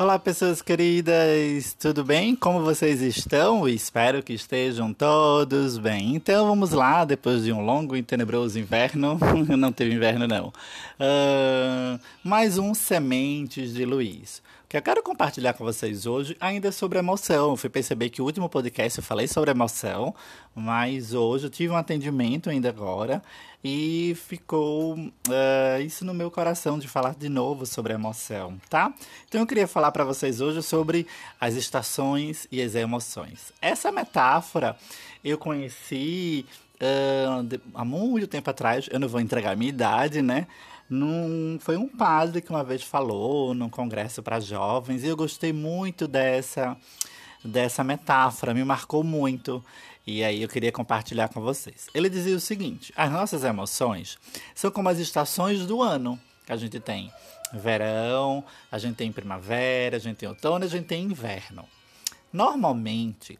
Olá, pessoas queridas, tudo bem? Como vocês estão? Espero que estejam todos bem. Então vamos lá, depois de um longo e tenebroso inverno, não teve inverno não, uh, mais um Sementes de Luiz que eu quero compartilhar com vocês hoje ainda é sobre emoção. Eu fui perceber que o último podcast eu falei sobre emoção, mas hoje eu tive um atendimento ainda agora e ficou uh, isso no meu coração de falar de novo sobre emoção, tá? Então eu queria falar para vocês hoje sobre as estações e as emoções. Essa metáfora eu conheci uh, há muito tempo atrás, eu não vou entregar a minha idade, né? Num, foi um padre que uma vez falou num congresso para jovens e eu gostei muito dessa, dessa metáfora, me marcou muito. E aí eu queria compartilhar com vocês. Ele dizia o seguinte: as nossas emoções são como as estações do ano que a gente tem. Verão, a gente tem primavera, a gente tem outono, a gente tem inverno. Normalmente,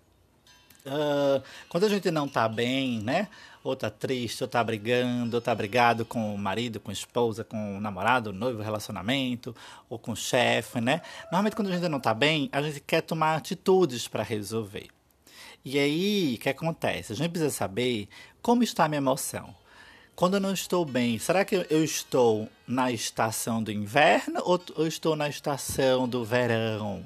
uh, quando a gente não está bem, né? ou tá triste, ou tá brigando, ou tá brigado com o marido, com a esposa, com o namorado, noivo, relacionamento, ou com o chefe, né? Normalmente quando a gente não tá bem, a gente quer tomar atitudes para resolver. E aí, o que acontece? A gente precisa saber como está a minha emoção. Quando eu não estou bem, será que eu estou na estação do inverno ou eu estou na estação do verão?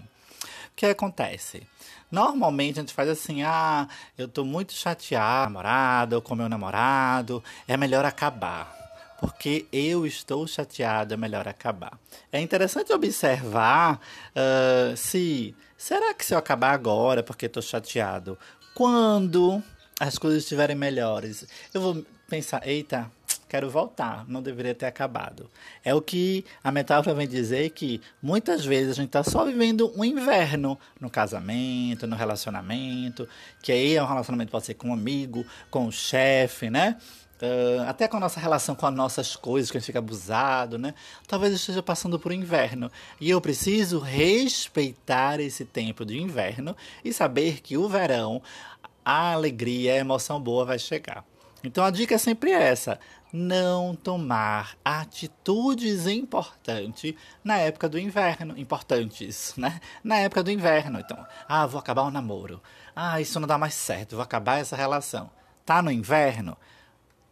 O que acontece? Normalmente a gente faz assim: ah, eu tô muito chateado, namorado, ou com meu namorado, é melhor acabar. Porque eu estou chateado, é melhor acabar. É interessante observar uh, se. Será que se eu acabar agora porque estou chateado, quando as coisas estiverem melhores, eu vou pensar: eita, quero voltar, não deveria ter acabado. É o que a metáfora vem dizer que muitas vezes a gente está só vivendo um inverno no casamento, no relacionamento, que aí é um relacionamento pode ser com um amigo, com o um chefe, né? Uh, até com a nossa relação com as nossas coisas, que a gente fica abusado, né? Talvez esteja passando por um inverno. E eu preciso respeitar esse tempo de inverno e saber que o verão, a alegria, a emoção boa vai chegar. Então a dica é sempre essa: não tomar atitudes importantes na época do inverno, importantes, né? Na época do inverno. Então, ah, vou acabar o namoro. Ah, isso não dá mais certo, vou acabar essa relação. Tá no inverno?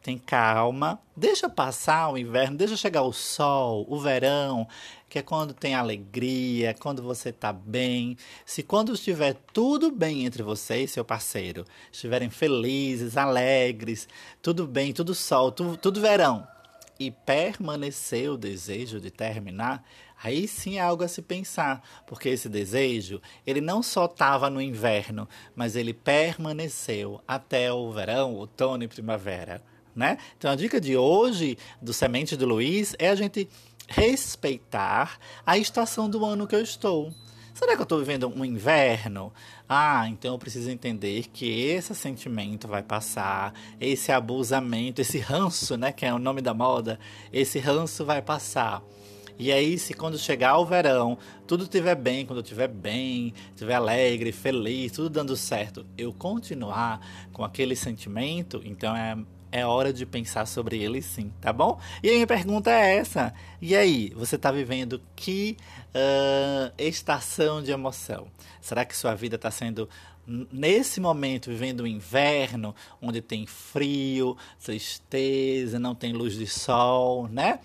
Tem calma, deixa passar o inverno, deixa chegar o sol, o verão, que é quando tem alegria, quando você está bem. Se quando estiver tudo bem entre você e seu parceiro, estiverem felizes, alegres, tudo bem, tudo sol, tudo, tudo verão, e permanecer o desejo de terminar, aí sim é algo a se pensar, porque esse desejo, ele não só estava no inverno, mas ele permaneceu até o verão, outono e primavera né? Então a dica de hoje do Semente do Luiz é a gente respeitar a estação do ano que eu estou. Será que eu estou vivendo um inverno? Ah, então eu preciso entender que esse sentimento vai passar, esse abusamento, esse ranço, né, que é o nome da moda, esse ranço vai passar. E aí, se quando chegar o verão, tudo estiver bem, quando eu estiver bem, estiver alegre, feliz, tudo dando certo, eu continuar com aquele sentimento, então é é hora de pensar sobre ele sim, tá bom? E a minha pergunta é essa: e aí, você está vivendo que uh, estação de emoção? Será que sua vida está sendo nesse momento vivendo o inverno, onde tem frio, tristeza, não tem luz de sol, né?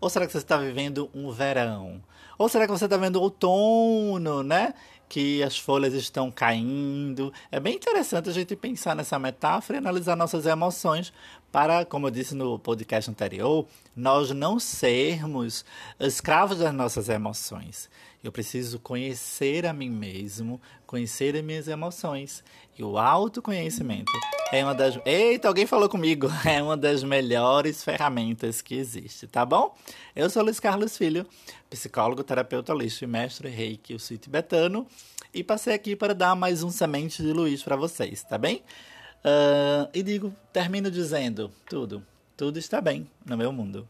Ou será que você está vivendo um verão? Ou será que você está vendo outono, né? Que as folhas estão caindo. É bem interessante a gente pensar nessa metáfora e analisar nossas emoções para, como eu disse no podcast anterior, nós não sermos escravos das nossas emoções. Eu preciso conhecer a mim mesmo, conhecer as minhas emoções. E o autoconhecimento é uma das. Eita, alguém falou comigo! É uma das melhores ferramentas que existe, tá bom? Eu sou Luiz Carlos Filho, psicólogo, terapeuta holístico e mestre reiki, o sítio tibetano. E passei aqui para dar mais um semente de Luiz para vocês, tá bem? Uh, e digo, termino dizendo tudo. Tudo está bem no meu mundo.